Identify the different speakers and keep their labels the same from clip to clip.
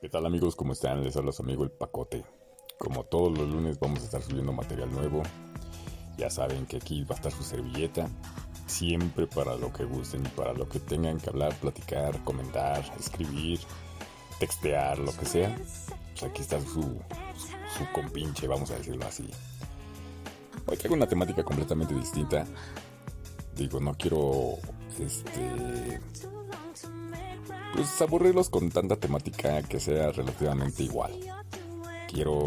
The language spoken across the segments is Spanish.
Speaker 1: ¿Qué tal amigos? ¿Cómo están? Les habla su amigo el Pacote. Como todos los lunes vamos a estar subiendo material nuevo. Ya saben que aquí va a estar su servilleta. Siempre para lo que gusten y para lo que tengan que hablar, platicar, comentar, escribir, textear, lo que sea. Pues aquí está su, su compinche, vamos a decirlo así. Hoy traigo una temática completamente distinta. Digo, no quiero este pues aburrirlos con tanta temática que sea relativamente igual. Quiero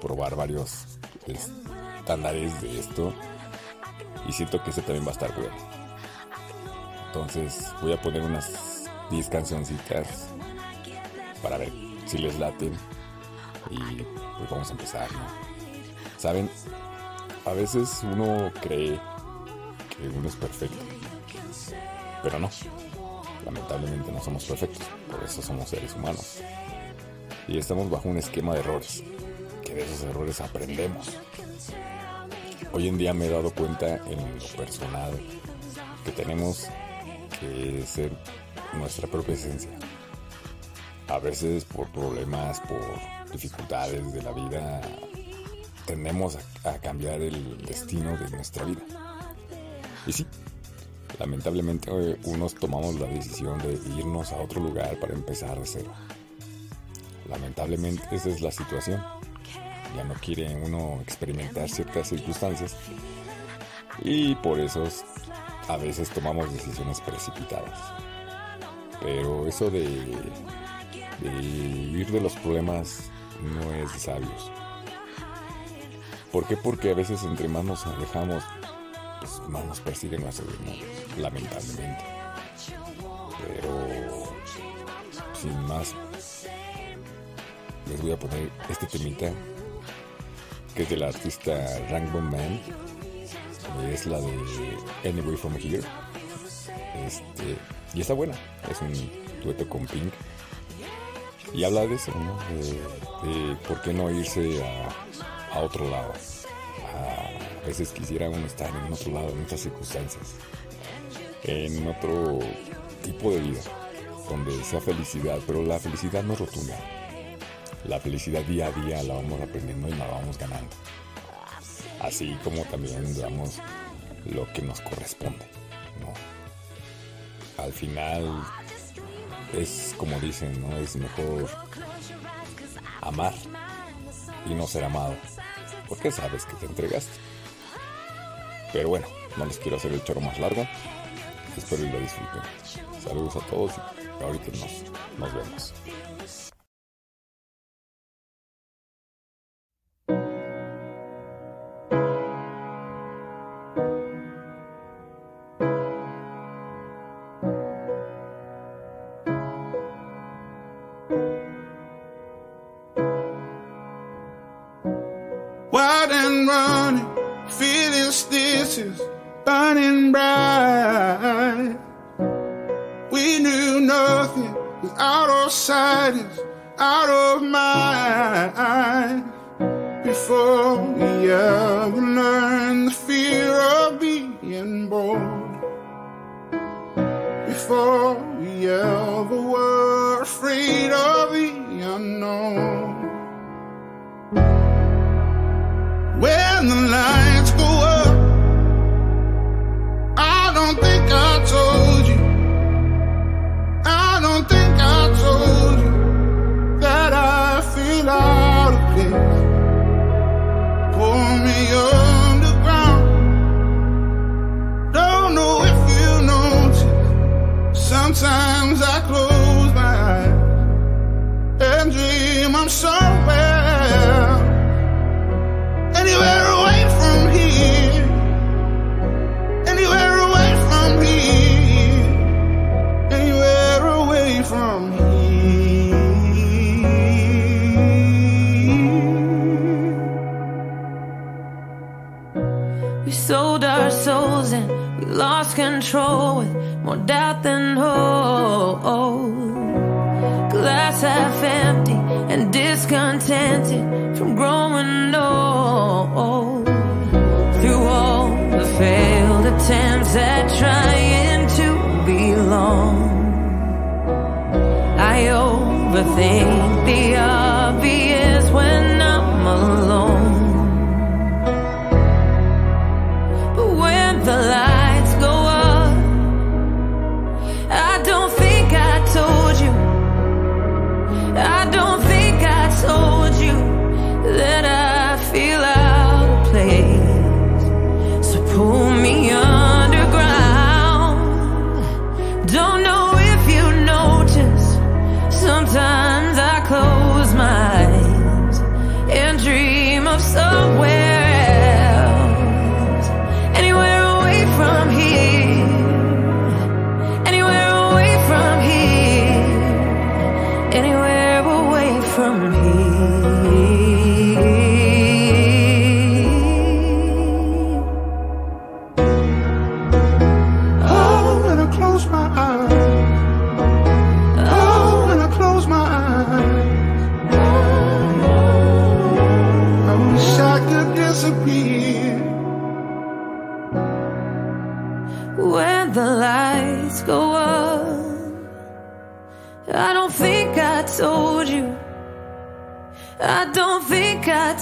Speaker 1: probar varios estándares de esto y siento que este también va a estar bueno. Entonces voy a poner unas 10 cancioncitas para ver si les laten y pues vamos a empezar, Saben, a veces uno cree que uno es perfecto, pero no Lamentablemente no somos perfectos, por eso somos seres humanos. Y estamos bajo un esquema de errores, que de esos errores aprendemos. Hoy en día me he dado cuenta en lo personal que tenemos que ser nuestra propia esencia. A veces por problemas, por dificultades de la vida, tendemos a, a cambiar el destino de nuestra vida. Y sí, Lamentablemente unos tomamos la decisión de irnos a otro lugar para empezar de cero. Lamentablemente esa es la situación. Ya no quiere uno experimentar ciertas circunstancias y por eso a veces tomamos decisiones precipitadas. Pero eso de, de huir de los problemas no es de sabios. ¿Por qué? Porque a veces entre más nos alejamos pues, más nos persiguen nuestros demonios, lamentablemente. Pero, sin más, les voy a poner este temita, que es del artista Rainbow Man, es la de Anyway From Here. Este, y está buena, es un dueto con Pink. Y habla de eso, ¿no? De, por qué no irse a, otro lado. Veces quisiera uno estar en otro lado, en otras circunstancias, en otro tipo de vida, donde sea felicidad, pero la felicidad no rotunda. La felicidad día a día la vamos aprendiendo y la vamos ganando. Así como también damos lo que nos corresponde. Al final es como dicen, ¿no? Es mejor amar y no ser amado. Porque sabes que te entregaste. Pero bueno, no les quiero hacer el choro más largo. Espero que lo disfruten. Saludos a todos y ahorita nos, nos vemos.
Speaker 2: Sold our souls and we lost control with more doubt than hope. Glass half empty and discontented from growing old. Through all the failed attempts at trying to belong, I overthink the from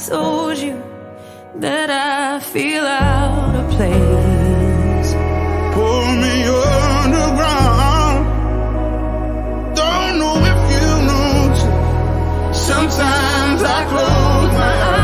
Speaker 2: told you that I feel out of place.
Speaker 3: Pull me underground. Don't know if you notice. Sometimes I close my eyes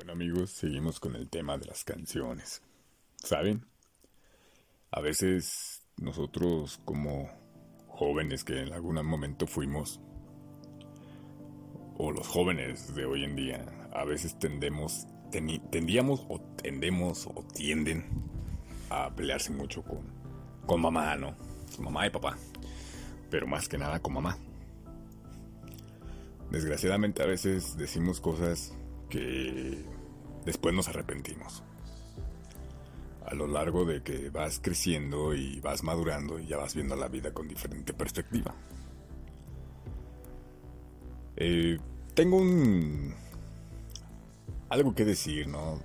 Speaker 1: Bueno amigos, seguimos con el tema de las canciones. ¿Saben? A veces nosotros como jóvenes que en algún momento fuimos, o los jóvenes de hoy en día, a veces tendemos, tendíamos o tendemos o tienden a pelearse mucho con, con mamá, ¿no? Mamá y papá. Pero más que nada con mamá. Desgraciadamente a veces decimos cosas que después nos arrepentimos. A lo largo de que vas creciendo y vas madurando y ya vas viendo la vida con diferente perspectiva. Eh, tengo un... algo que decir, ¿no?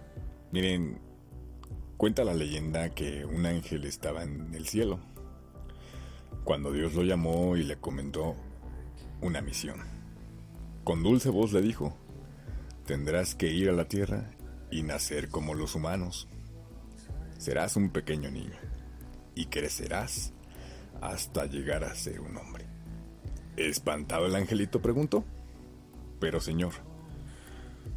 Speaker 1: Miren, cuenta la leyenda que un ángel estaba en el cielo. Cuando Dios lo llamó y le comentó una misión. Con dulce voz le dijo, tendrás que ir a la tierra y nacer como los humanos. Serás un pequeño niño y crecerás hasta llegar a ser un hombre. Espantado el angelito preguntó, pero señor,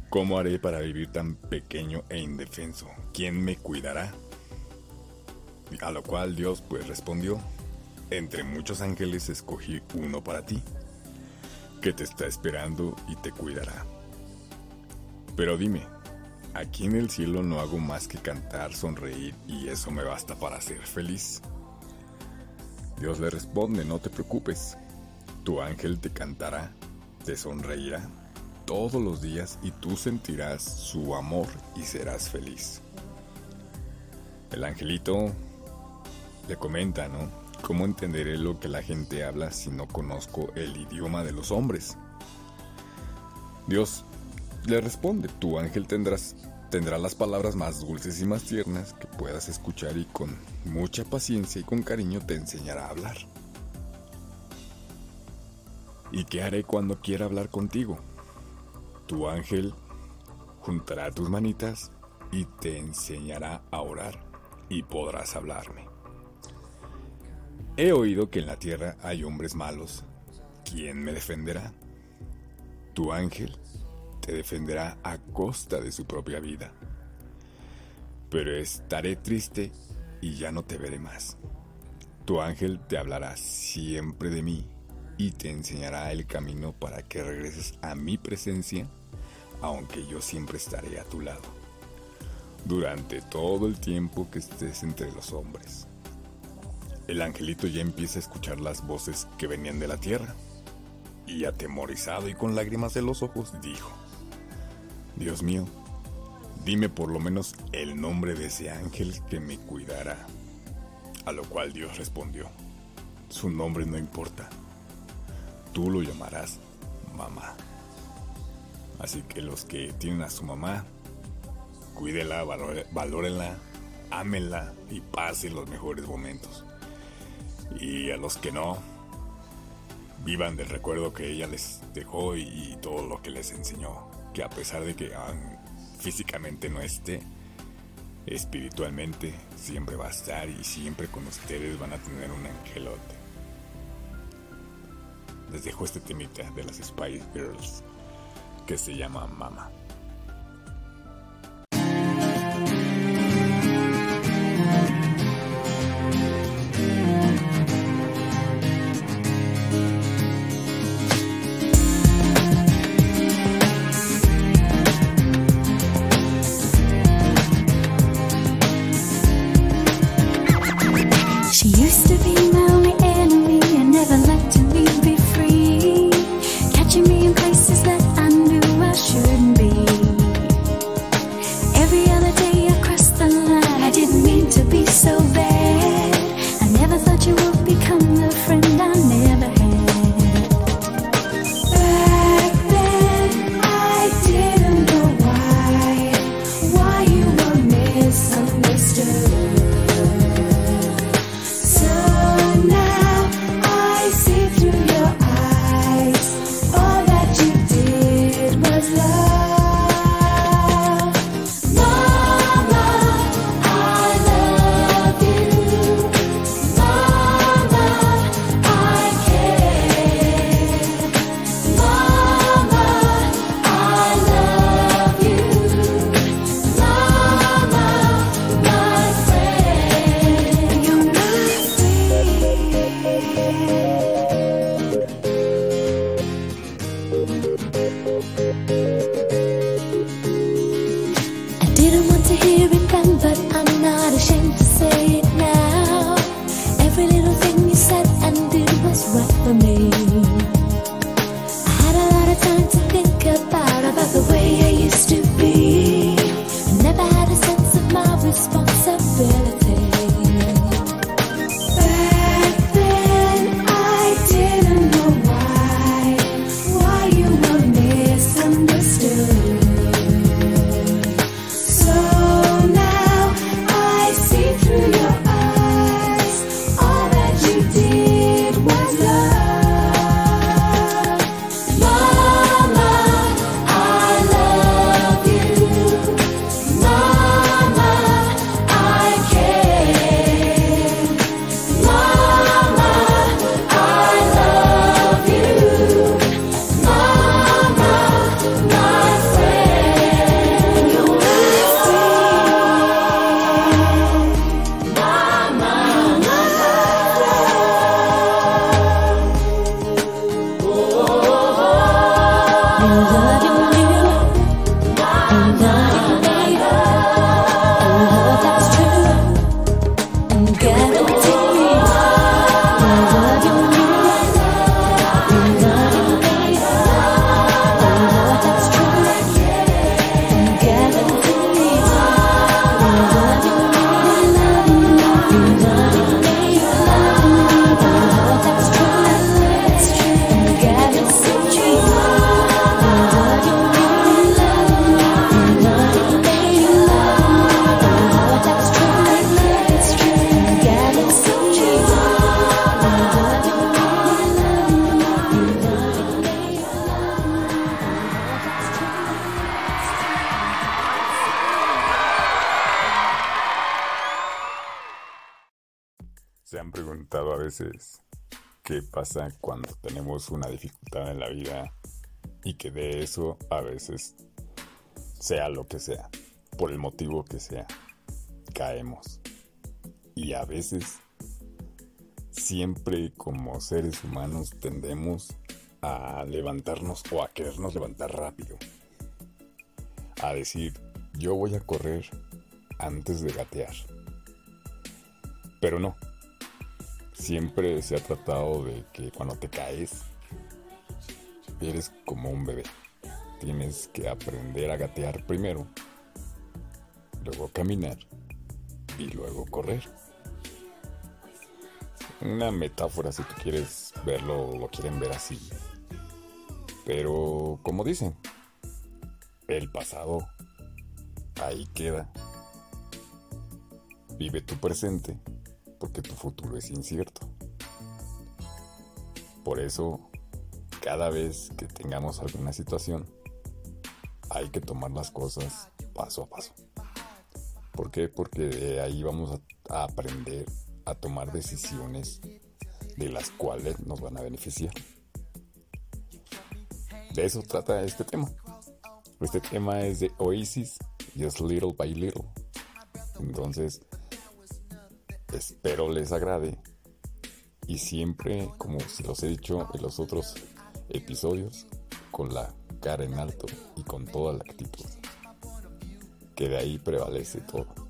Speaker 1: ¿cómo haré para vivir tan pequeño e indefenso? ¿Quién me cuidará? A lo cual Dios pues respondió, entre muchos ángeles escogí uno para ti, que te está esperando y te cuidará. Pero dime, aquí en el cielo no hago más que cantar, sonreír y eso me basta para ser feliz. Dios le responde, no te preocupes, tu ángel te cantará, te sonreirá todos los días y tú sentirás su amor y serás feliz. El angelito le comenta, ¿no? ¿Cómo entenderé lo que la gente habla si no conozco el idioma de los hombres? Dios le responde, tu ángel tendrás, tendrá las palabras más dulces y más tiernas que puedas escuchar y con mucha paciencia y con cariño te enseñará a hablar. ¿Y qué haré cuando quiera hablar contigo? Tu ángel juntará tus manitas y te enseñará a orar y podrás hablarme. He oído que en la tierra hay hombres malos. ¿Quién me defenderá? Tu ángel te defenderá a costa de su propia vida. Pero estaré triste y ya no te veré más. Tu ángel te hablará siempre de mí y te enseñará el camino para que regreses a mi presencia, aunque yo siempre estaré a tu lado, durante todo el tiempo que estés entre los hombres. El angelito ya empieza a escuchar las voces que venían de la tierra, y atemorizado y con lágrimas en los ojos, dijo, Dios mío, dime por lo menos el nombre de ese ángel que me cuidará. A lo cual Dios respondió, su nombre no importa, tú lo llamarás mamá. Así que los que tienen a su mamá, cuídela, valórenla, ámenla y pasen los mejores momentos. Y a los que no, vivan del recuerdo que ella les dejó y todo lo que les enseñó. Que a pesar de que ah, físicamente no esté, espiritualmente siempre va a estar y siempre con ustedes van a tener un angelote.
Speaker 4: les dejo este temita de las Spice Girls que se llama Mama. Pasa cuando tenemos una dificultad en la vida y que de eso a veces, sea lo que sea, por el motivo que sea, caemos? Y a veces, siempre como seres humanos tendemos a levantarnos o a querernos levantar rápido. A decir, yo voy a correr antes de gatear. Pero no, siempre se ha tratado de que cuando te caes, eres como un bebé. Tienes que aprender a gatear primero, luego caminar y luego correr. Una metáfora si tú quieres verlo, lo quieren ver así. Pero como dicen, el pasado ahí queda. Vive tu presente porque tu futuro es incierto. Por eso, cada vez que tengamos alguna situación, hay que tomar las cosas paso a paso. ¿Por qué? Porque de ahí vamos a, aprender a tomar decisiones de las cuales nos van a beneficiar.
Speaker 5: De eso trata este tema. Este tema es de Oasis, Just Little by Little. Entonces, Espero les agrade. Y siempre, como se los he dicho en los otros episodios, con la cara en alto y con toda la actitud. Que de ahí prevalece todo.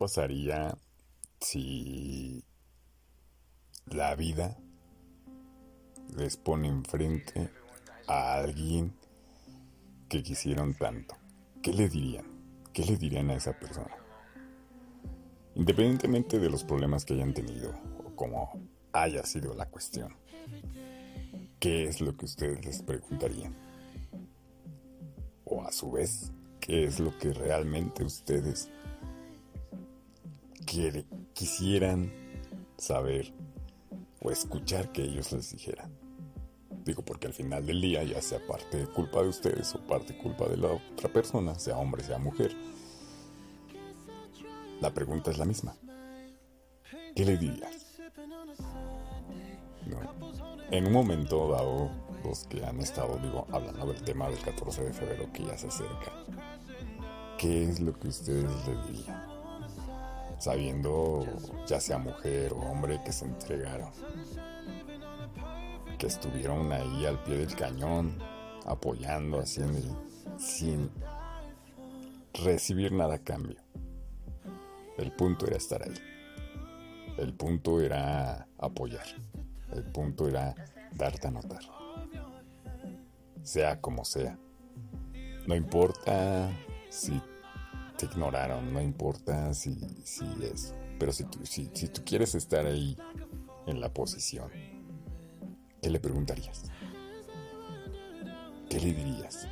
Speaker 5: pasaría si la vida les pone enfrente a alguien que quisieron tanto? ¿Qué le dirían? ¿Qué le dirían a esa persona? Independientemente de los problemas que hayan tenido o cómo haya sido la cuestión, ¿qué es lo que ustedes les preguntarían? O a su vez, ¿qué es lo que realmente ustedes quisieran saber
Speaker 1: o escuchar que ellos les dijeran. Digo, porque al final del día, ya sea parte de culpa de ustedes o parte culpa de la otra persona, sea hombre, sea mujer, la pregunta es la misma. ¿Qué le dirías? En un momento dado, los que han estado, digo, hablando del tema del 14 de febrero que ya se acerca, ¿qué es lo que ustedes le dirían? Sabiendo, ya sea mujer o hombre, que se entregaron, que estuvieron ahí al pie del cañón, apoyando, haciendo, sin recibir nada a cambio. El punto era estar ahí. El punto era apoyar. El punto era darte a notar. Sea como sea. No importa si te ignoraron, no importa si, si es. Pero si tú, si, si tú quieres estar ahí en la posición, ¿qué le preguntarías? ¿Qué le dirías?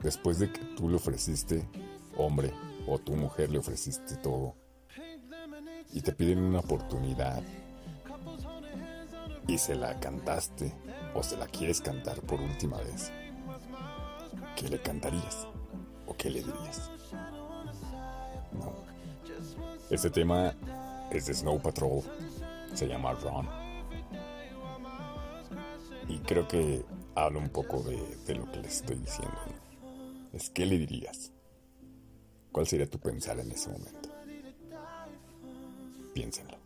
Speaker 1: Después de que tú le ofreciste, hombre, o tu mujer le ofreciste todo, y te piden una oportunidad, y se la cantaste, o se la quieres cantar por última vez, ¿qué le cantarías? ¿O qué le dirías? Este tema es de Snow Patrol, se llama Run. Y creo que habla un poco de, lo que les estoy diciendo. Es qué le dirías. ¿Cuál sería tu pensar en ese momento? Piénsenlo.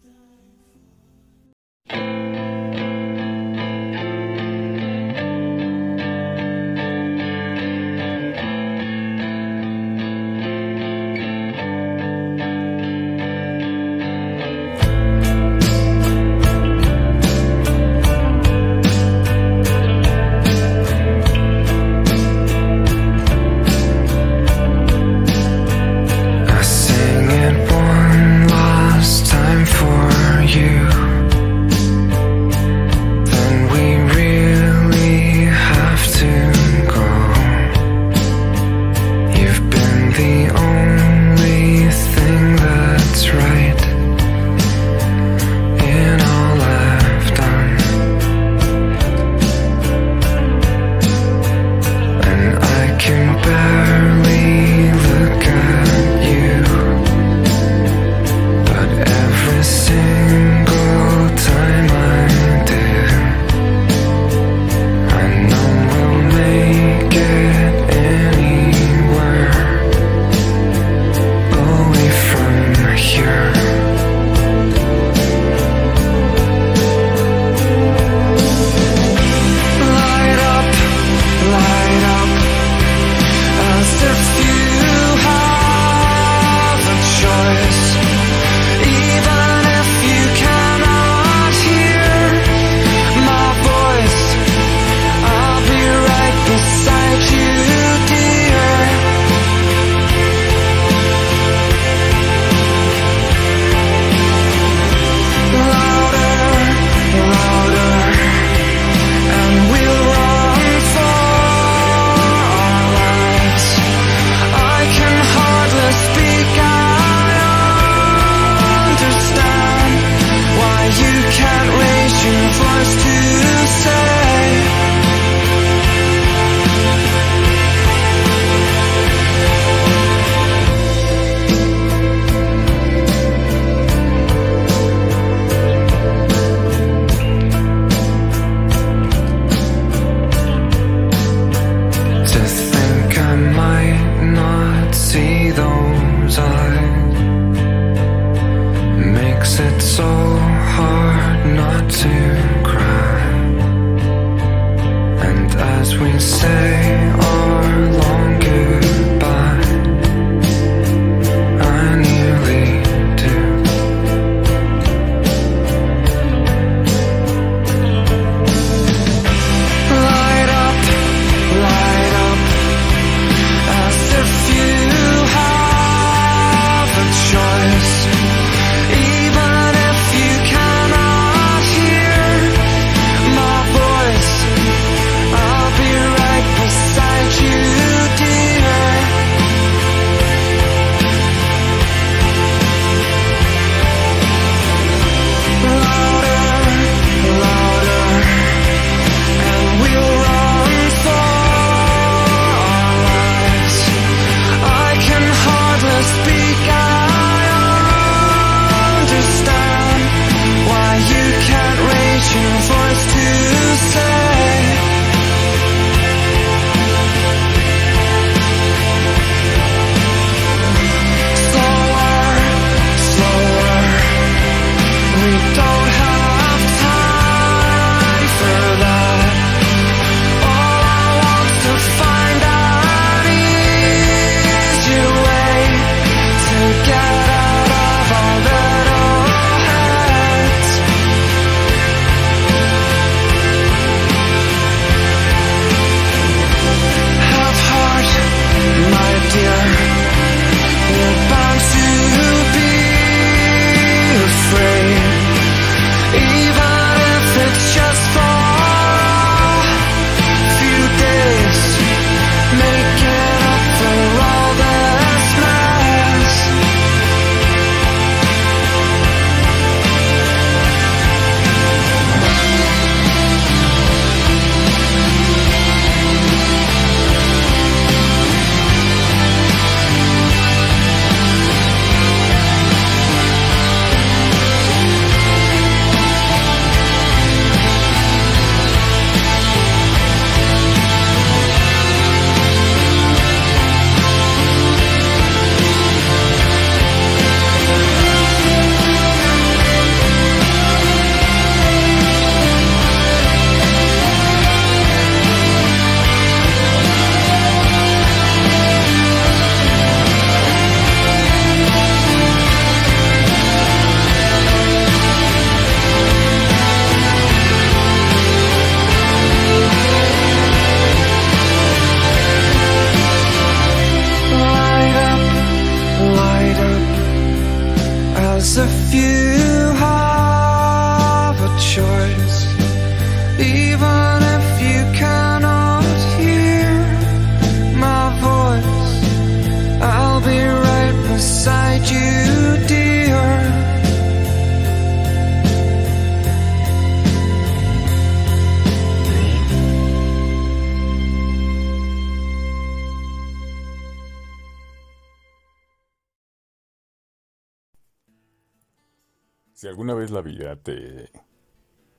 Speaker 1: La vida te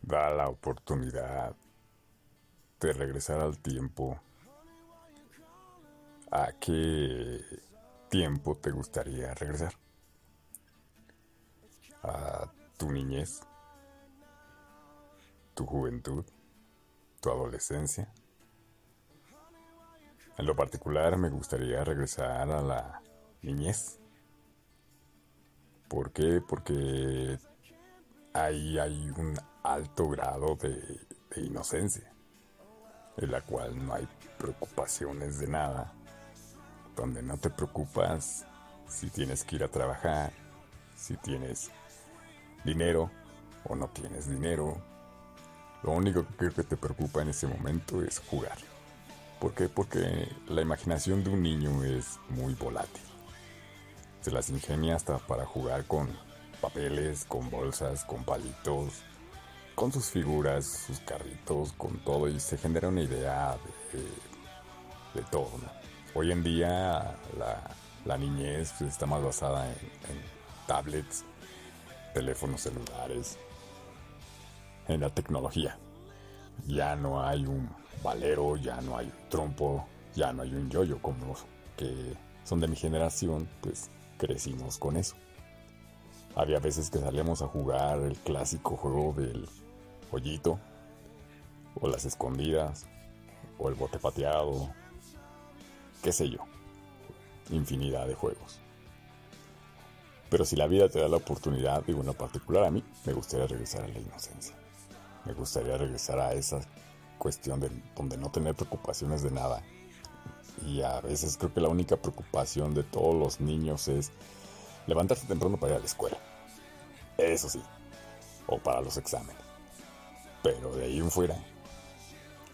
Speaker 1: da la oportunidad de regresar al tiempo, ¿a qué tiempo te gustaría regresar? ¿A tu niñez? ¿Tu juventud? ¿Tu adolescencia? En lo particular me gustaría regresar a la niñez. ¿Por qué? Porque ahí hay un alto grado de, inocencia, en la cual no hay preocupaciones de nada, donde no te preocupas si tienes que ir a trabajar, si tienes dinero o no tienes dinero. Lo único que creo que te preocupa en ese momento es jugar. ¿Por qué? Porque la imaginación de un niño es muy volátil. Se las ingenia hasta para jugar con papeles, con bolsas, con palitos, con sus figuras, sus carritos, con todo y se genera una idea de, todo. ¿no? Hoy en día la, niñez está más basada en tablets, teléfonos celulares, en la tecnología. Ya no hay un valero, ya no hay un trompo, ya no hay un yoyo como los que son de mi generación, pues crecimos con eso. Había veces que salíamos a jugar el clásico juego del hoyito, o las escondidas, o el bote pateado, qué sé yo, infinidad de juegos. Pero si la vida te da la oportunidad, digo en particular a mí, me gustaría regresar a la inocencia. Me gustaría regresar a esa cuestión de donde no tener preocupaciones de nada. Y a veces creo que la única preocupación de todos los niños es levantarse temprano para ir a la escuela. Eso sí. O para los exámenes. Pero de ahí en fuera,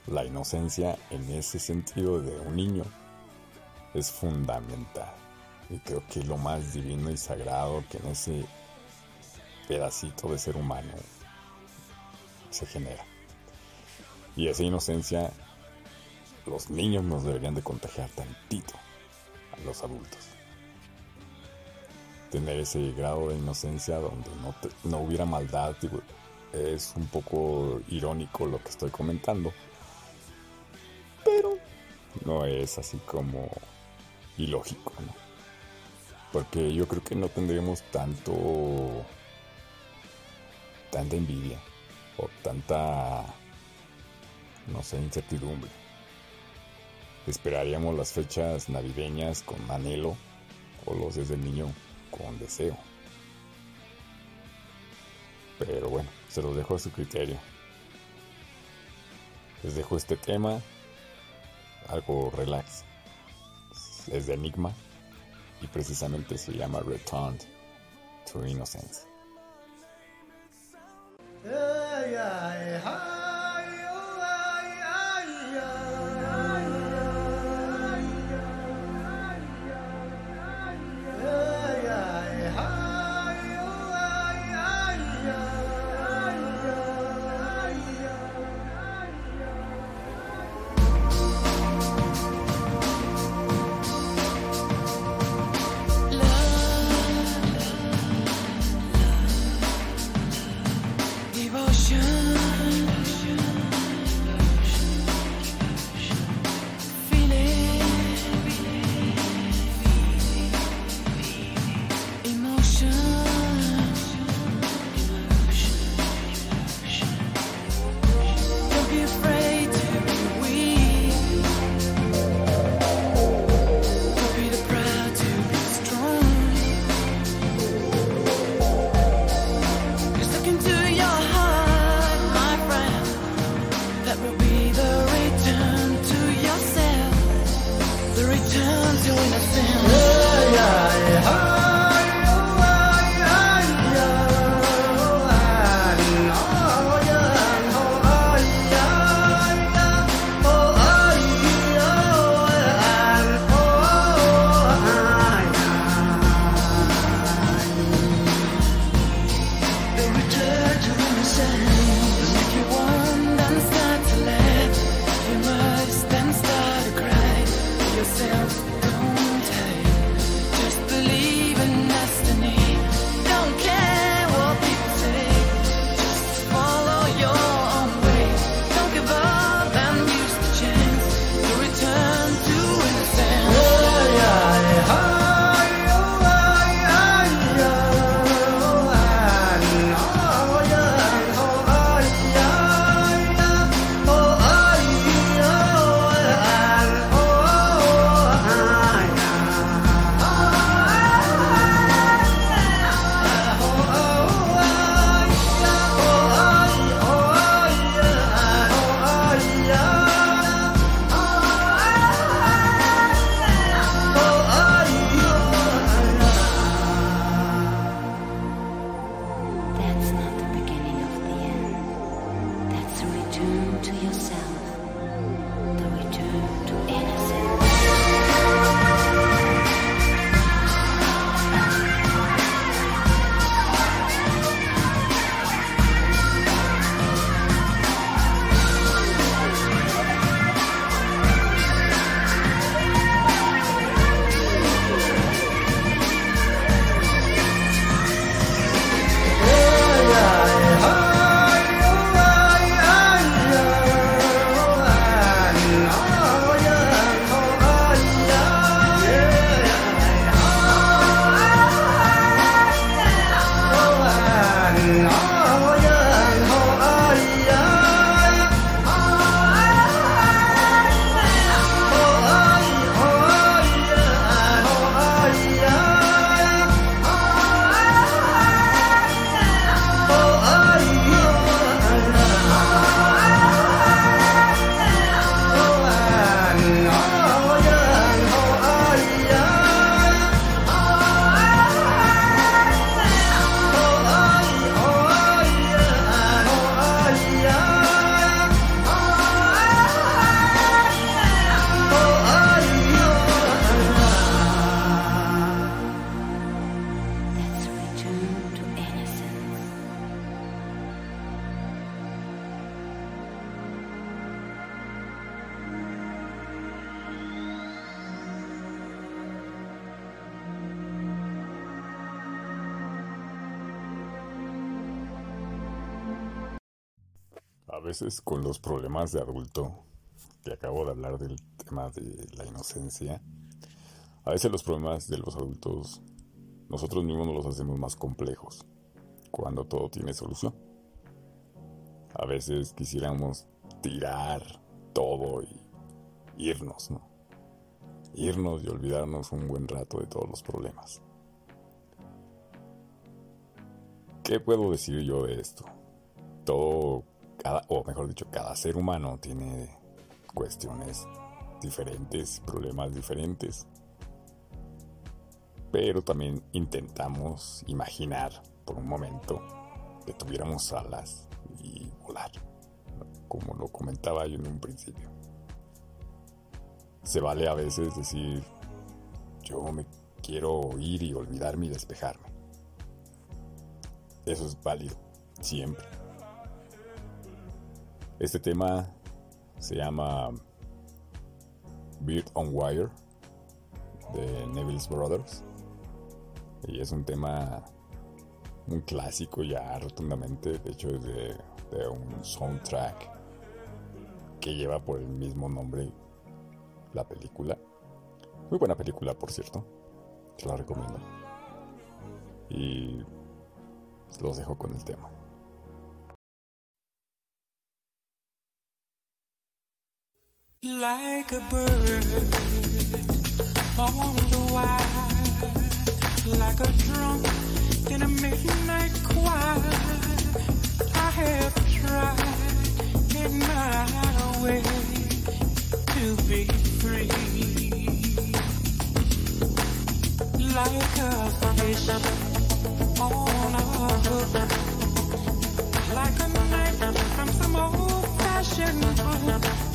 Speaker 1: la inocencia en ese sentido de un niño es fundamental. Y creo que lo más divino y sagrado que en ese pedacito de ser humano se genera. Y esa inocencia los niños nos deberían de contagiar tantito a los adultos. Tener ese grado de inocencia donde no, no hubiera maldad, es un poco irónico lo que estoy comentando, pero no es así como ilógico, ¿no? Porque yo creo que no tendríamos tanto tanta envidia o tanta no sé, incertidumbre. Esperaríamos las fechas navideñas con anhelo o los desde niño con deseo. Pero bueno, se los dejo a su criterio. Les dejo este tema, algo relax. Es de Enigma y precisamente se llama Returned to Innocence.
Speaker 2: Don't
Speaker 1: veces con los problemas de adulto, que acabo de hablar del tema de la inocencia, a veces los problemas de los adultos nosotros mismos nos los hacemos más complejos cuando todo tiene solución. A veces quisiéramos tirar todo y irnos, ¿no? Irnos y olvidarnos un buen rato de todos los problemas. ¿Qué puedo decir yo de esto? Todo, o mejor dicho, cada ser humano tiene cuestiones diferentes, problemas diferentes. Pero también intentamos imaginar por un momento que tuviéramos alas y volar, como lo comentaba yo en un principio. Se vale a veces decir, yo me quiero ir y olvidarme y despejarme. Eso es válido, siempre. Este tema se llama Beard on Wire de Neville's Brothers. Y es un tema muy clásico ya rotundamente. De hecho, de, de un soundtrack que lleva por el mismo nombre la película. Muy buena película, por cierto. Se la recomiendo. Y los dejo con el tema.
Speaker 5: Like a bird on the wire, like a drum in a midnight choir. I have tried in my way to be free, like a fish on a hook, like a knife from some old-fashioned book.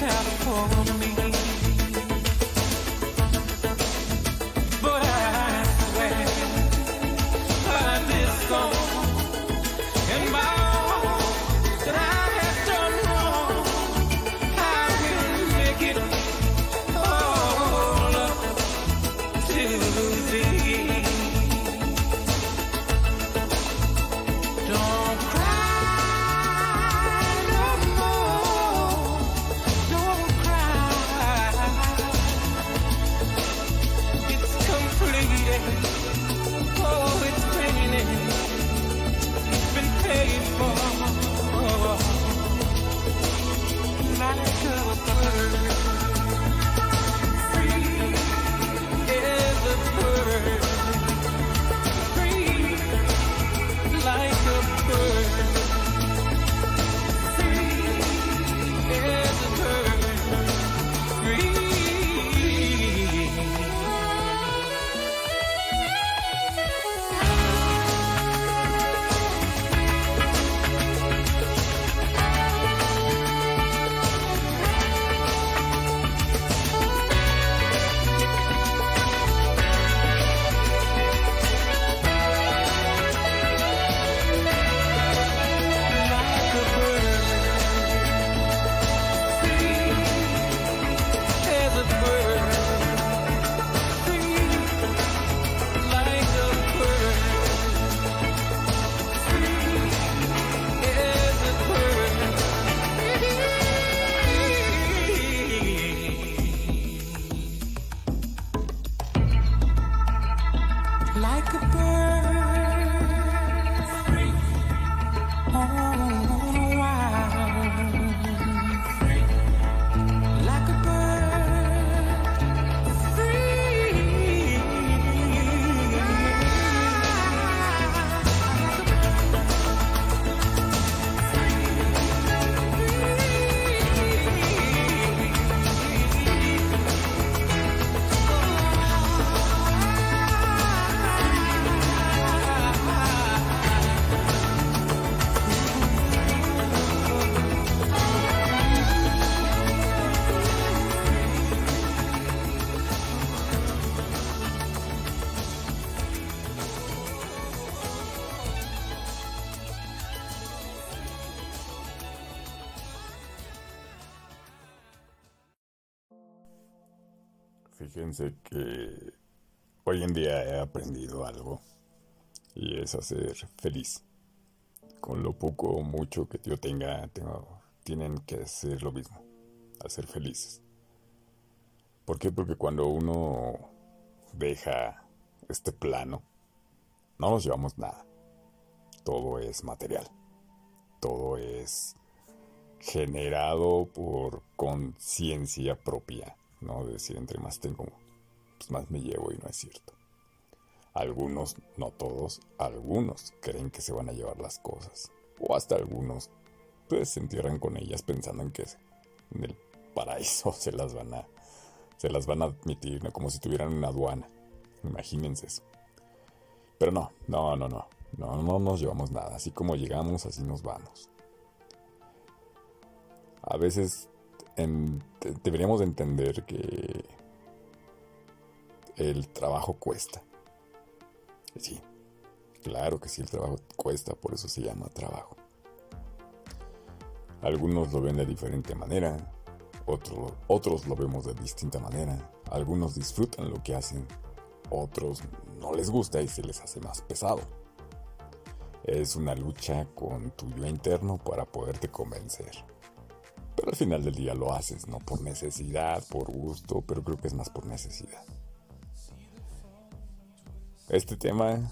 Speaker 1: California. Que hoy en día he aprendido algo y es a ser feliz. Con lo poco o mucho que yo tenga, tengo, tienen que hacer lo mismo, a ser felices. ¿Por qué? Porque cuando uno deja este plano, no nos llevamos nada. Todo es material. Todo es generado por conciencia propia, ¿no? De decir, entre más tengo, pues más me llevo y no es cierto. Algunos, no todos, algunos creen que se van a llevar las cosas. O hasta algunos, pues se entierran con ellas pensando en que en el paraíso se las van a, se las van a admitir, ¿no? Como si tuvieran una aduana. Imagínense eso. Pero no, no, no, no. No, no nos llevamos nada. Así como llegamos, así nos vamos. A veces deberíamos de entender que el trabajo cuesta. Sí, claro que sí, el trabajo cuesta, por eso se llama trabajo. Algunos lo ven de diferente manera, otro- otros lo vemos de distinta manera. Algunos disfrutan lo que hacen, otros no les gusta y se les hace más pesado. Es una lucha con tu yo interno para poderte convencer. Pero al final del día lo haces, no por necesidad, por gusto, pero creo que es más por necesidad. Este tema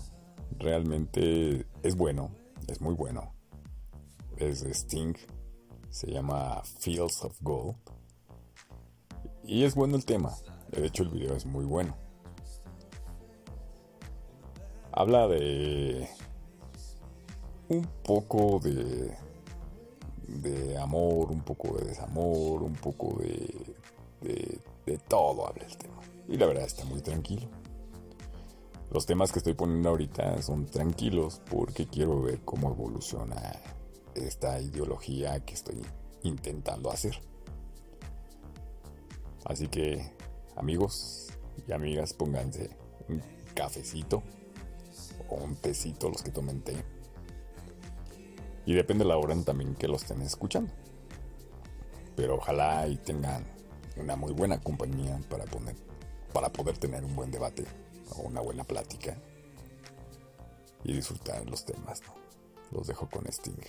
Speaker 1: realmente es bueno, es muy bueno. Es de Sting, se llama Fields of Gold. Y es bueno el tema, de hecho el video es muy bueno. Habla de un poco de de amor, un poco de desamor, un poco de, de, de todo habla el tema. Y la verdad está muy tranquilo. Los temas que estoy poniendo ahorita son tranquilos porque quiero ver cómo evoluciona esta ideología que estoy intentando hacer.
Speaker 6: Así que, amigos y amigas, pónganse un cafecito o un tecito, los que tomen té. Y depende de la hora también que los estén escuchando. Pero ojalá y tengan una muy buena compañía para, poner, para poder tener un buen debate o una buena plática y disfrutar los temas. ¿no? Los dejo con Sting.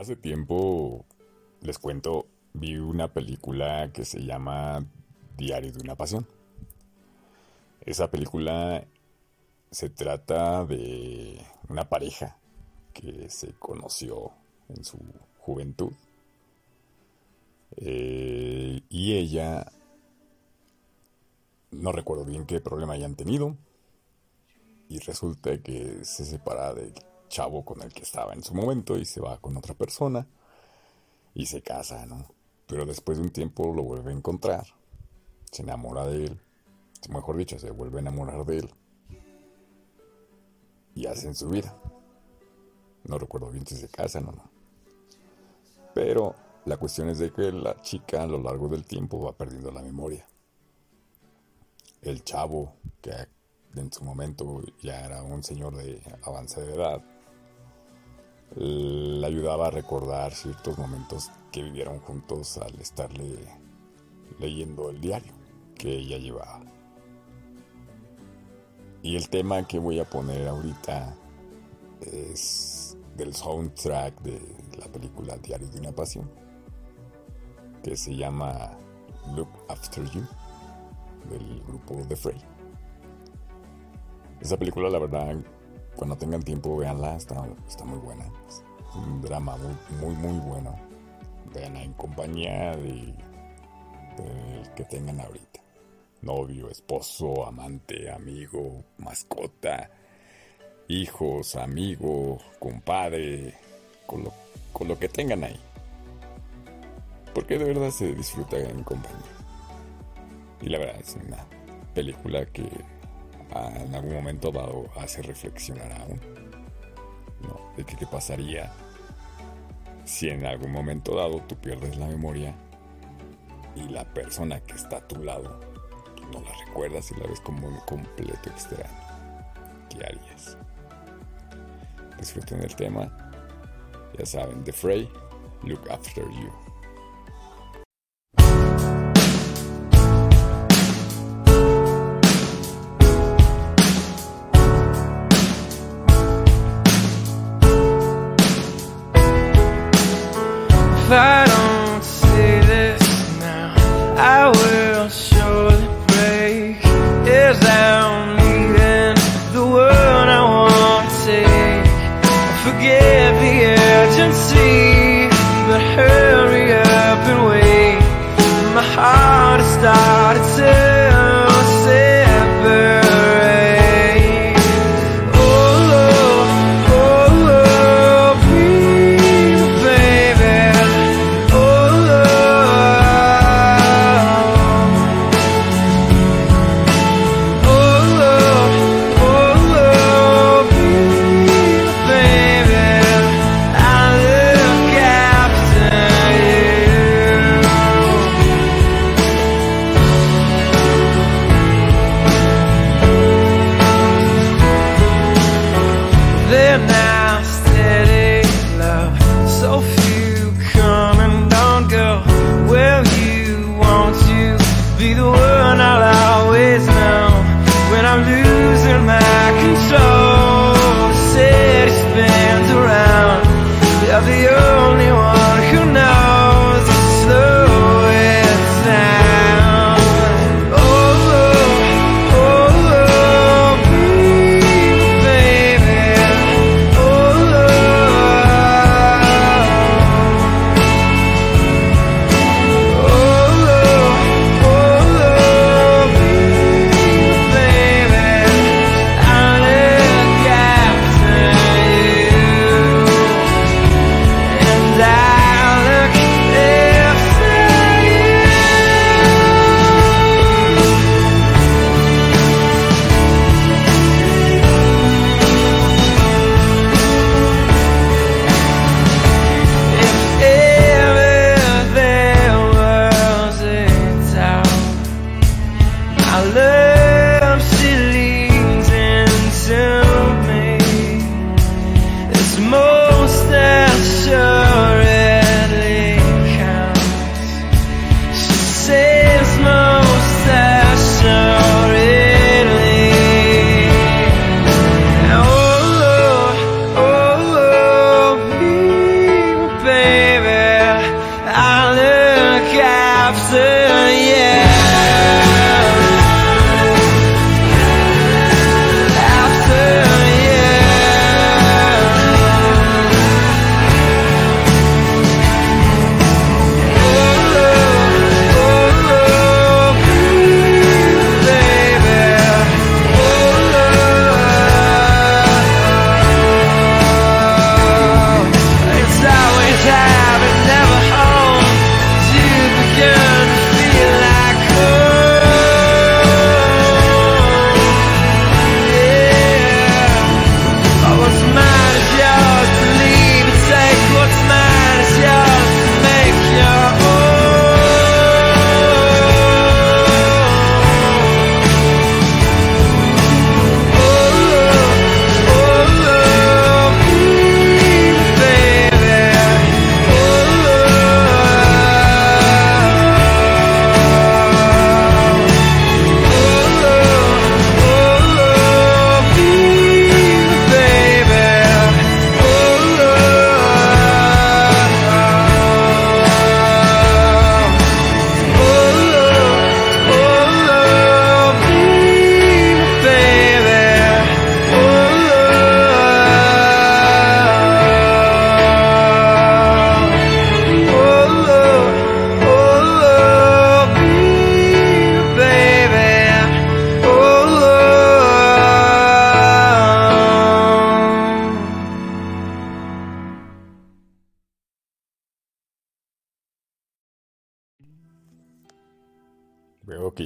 Speaker 6: Hace tiempo, les cuento, vi una película que se llama Diario de una Pasión. Esa película se trata de una pareja que se conoció en su juventud. Eh, y ella, no recuerdo bien qué problema hayan tenido,
Speaker 7: y resulta que se separa del chavo con el que estaba en su momento y se va con otra persona y se casa, ¿no? Pero después de un tiempo lo vuelve a encontrar, se enamora de él, mejor dicho, se vuelve a enamorar de él y hacen su vida. No recuerdo bien si se casan o no. Pero la cuestión es de que la chica a lo largo del tiempo va perdiendo la memoria. El chavo, que en su momento ya era un señor de avanzada edad, le ayudaba a recordar ciertos momentos que vivieron juntos al estarle leyendo el diario que ella llevaba. Y el tema que voy a poner ahorita es del soundtrack de la película Diario de una Pasión, que se llama Look After You, del grupo The Fray. Esa película, la verdad, cuando tengan tiempo, véanla, está, está muy buena. Es un drama muy, muy, muy bueno. Veanla en compañía de, del que tengan ahorita. Novio, esposo, amante, amigo, mascota, hijos, amigo, compadre, con lo, con lo que tengan ahí. Porque de verdad se disfruta en compañía. Y la verdad es una película que en algún momento dado hace reflexionar a uno. ¿no? De que qué pasaría si en algún momento dado tú pierdes la memoria y la persona que está a tu lado no la recuerdas y la ves como un completo extraño. ¿Qué harías? Disfruten el tema. Ya saben, The Fray, Look After You.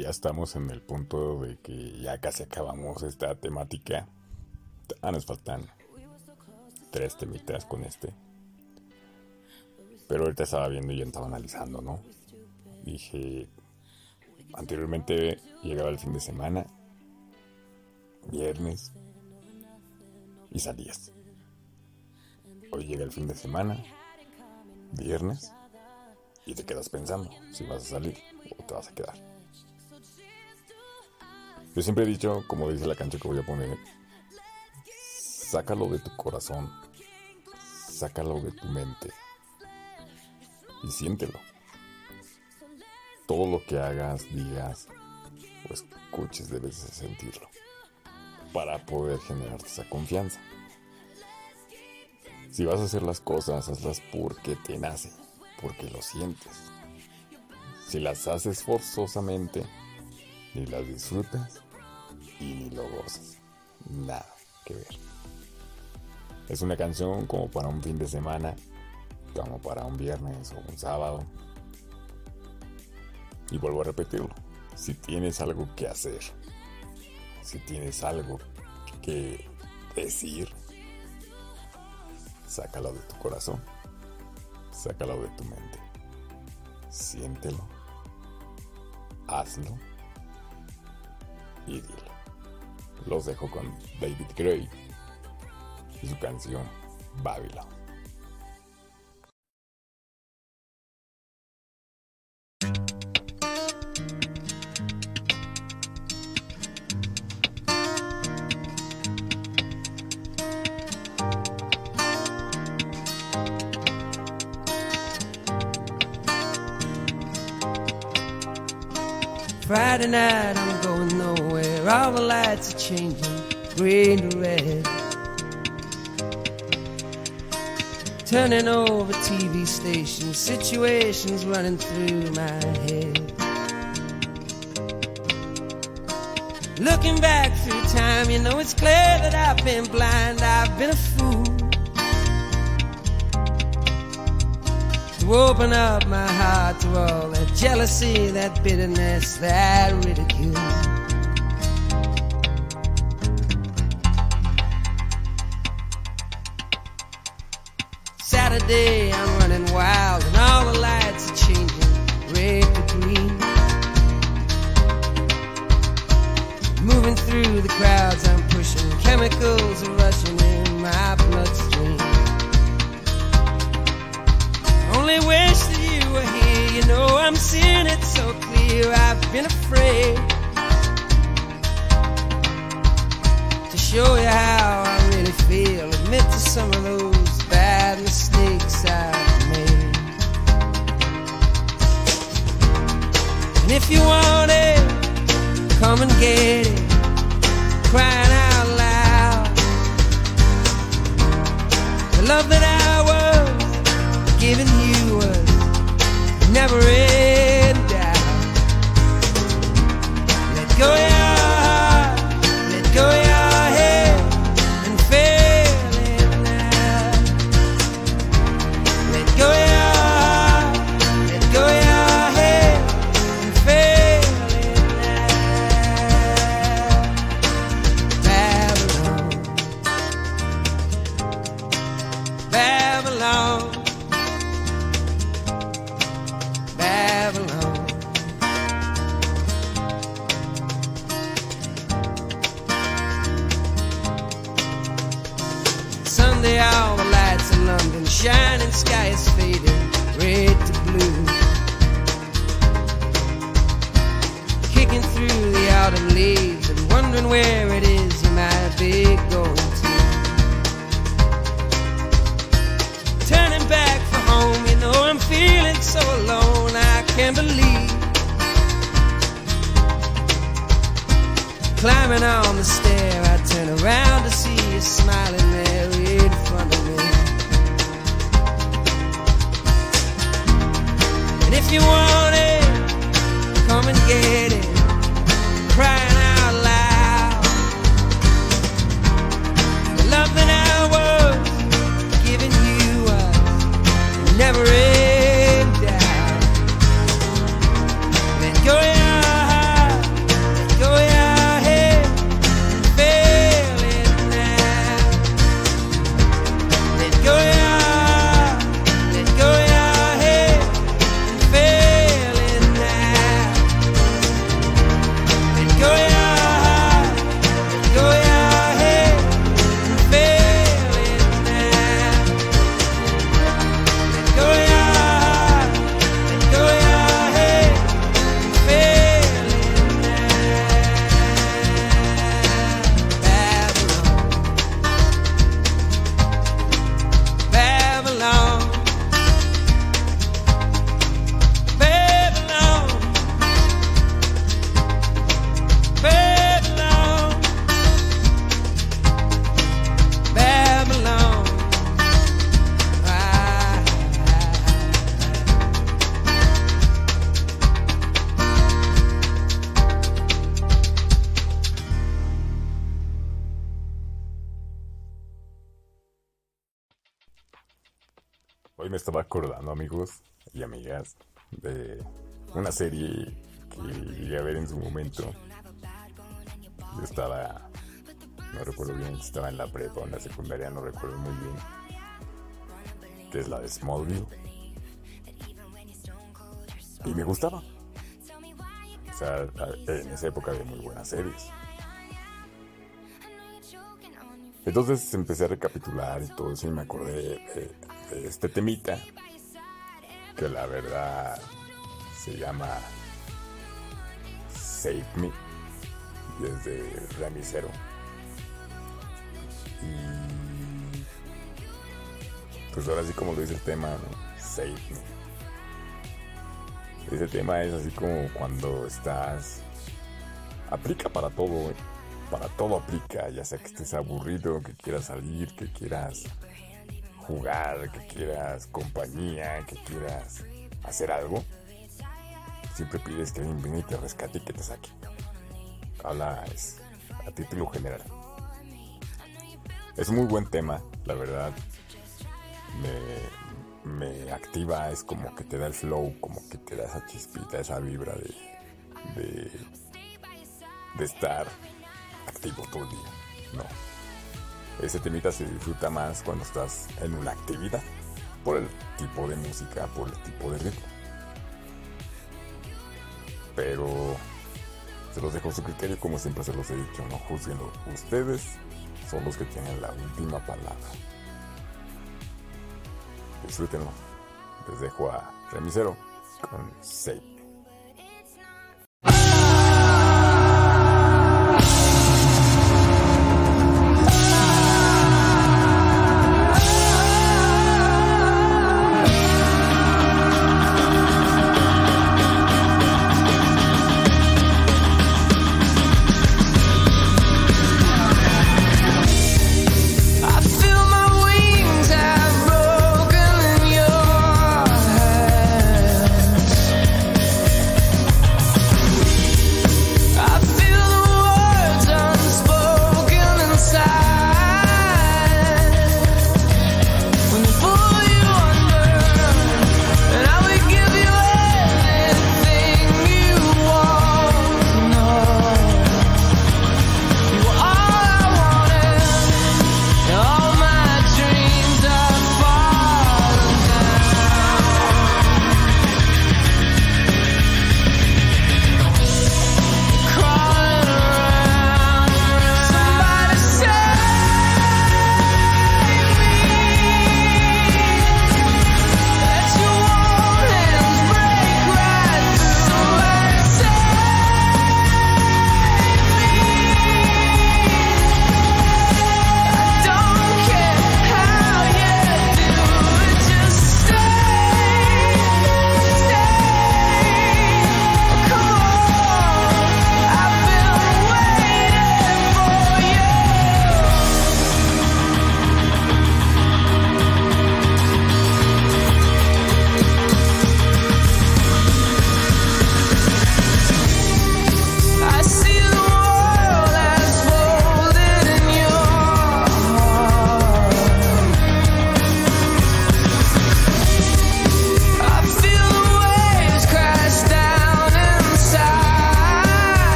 Speaker 1: Ya estamos en el punto de que ya casi acabamos esta temática. Ah, nos faltan tres temitas con este. Pero ahorita estaba viendo y ya estaba analizando, ¿no? Dije, anteriormente llegaba el fin de semana, viernes, y salías. Hoy llega el fin de semana, viernes, y te quedas pensando si vas a salir o te vas a quedar. Yo siempre he dicho, como dice la cancha que voy a poner, sácalo de tu corazón, sácalo de tu mente y siéntelo. Todo lo que hagas, digas o escuches debes de sentirlo para poder generarte esa confianza. Si vas a hacer las cosas, hazlas porque te nace, porque lo sientes. Si las haces forzosamente, ni las disfrutas y ni lo gozas. Nada que ver. Es una canción como para un fin de semana, como para un viernes o un sábado. Y vuelvo a repetirlo. Si tienes algo que hacer, si tienes algo que decir, sácalo de tu corazón, sácalo de tu mente, siéntelo, hazlo y dilo. Los dejo con David Gray y su canción Babylon.
Speaker 7: Friday night, I'm going nowhere. All the lights are changing, green to red. Turning over TV stations, situations running through my head. Looking back through time, you know it's clear that I've been blind, I've been a fool. To open up my heart to all that jealousy, that bitterness, that ridicule. day. Climbing on the stair, I turn around to see you smiling there in front of me. And if you want it, come and get it. Crying out loud. The love that I was giving you was never
Speaker 1: una serie que llegué a ver en su momento. Yo estaba, no recuerdo bien si estaba en la prepa o en la secundaria, no recuerdo muy bien. Que es la de Smallville. Y me gustaba. O sea, en esa época había muy buenas series. Entonces empecé a recapitular y todo eso y me acordé de, de este temita que la verdad se llama Save Me desde Ramicero y pues ahora sí como lo dice el tema. Save Me ese tema es así como cuando estás aplica para todo ¿eh? para todo aplica ya sea que estés aburrido que quieras salir que quieras jugar, que quieras compañía, que quieras hacer algo, siempre pides que alguien venga y te rescate y que te saque. Habla es a título general. Es muy buen tema, la verdad. Me, activa, es como que te da el flow, como que te da esa chispita, esa vibra de, de, de estar activo todo el día. No, ese temita se disfruta más cuando estás en una actividad, por el tipo de música, por el tipo de ritmo. Pero se los dejo a su criterio, como siempre se los he dicho, no juzguenlo. Ustedes son los que tienen la última palabra. Disfrútenlo. Les dejo a Remisero con Save.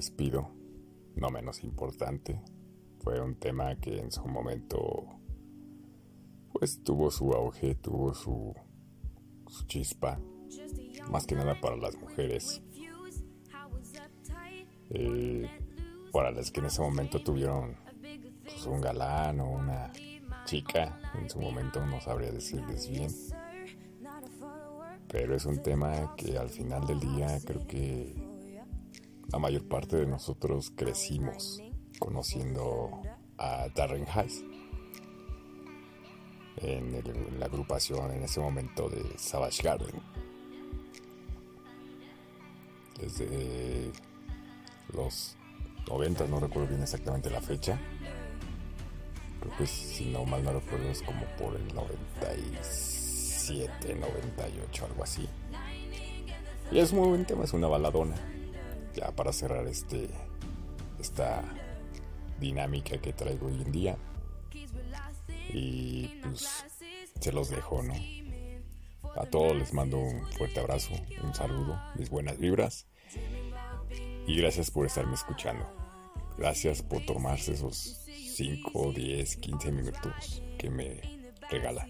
Speaker 2: Despido. No menos importante, fue un tema que en su momento pues tuvo su auge, tuvo su, su chispa, más que nada para las mujeres, eh, para las que en ese momento tuvieron pues, un galán o una chica, en su momento no sabría decirles bien pero es un tema que al final del día creo que la mayor parte de nosotros crecimos conociendo a Darren el- en la agrupación en ese momento de Savage Garden. Desde los 90, no recuerdo bien exactamente la fecha. Creo que si no mal no recuerdo es como por el 97, 98, algo así. Y es muy buen tema, es una baladona. Para cerrar este esta dinámica que traigo hoy en día. Y pues se los dejo, ¿no? A todos les mando un fuerte abrazo, un saludo, mis buenas vibras. Y gracias por estarme escuchando. Gracias por tomarse esos 5, 10, 15 minutos que me regala.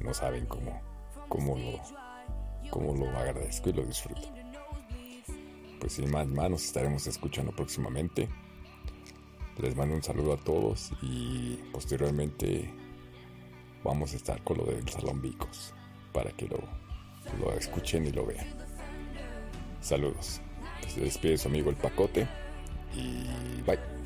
Speaker 2: No saben cómo, cómo lo, cómo lo agradezco y lo disfruto. Pues sin más, más nos estaremos escuchando próximamente. Les mando un saludo a todos y posteriormente vamos a estar con lo del Salón Vicos para que lo, lo escuchen y lo vean. Saludos. Se despide su amigo el Pacote y bye.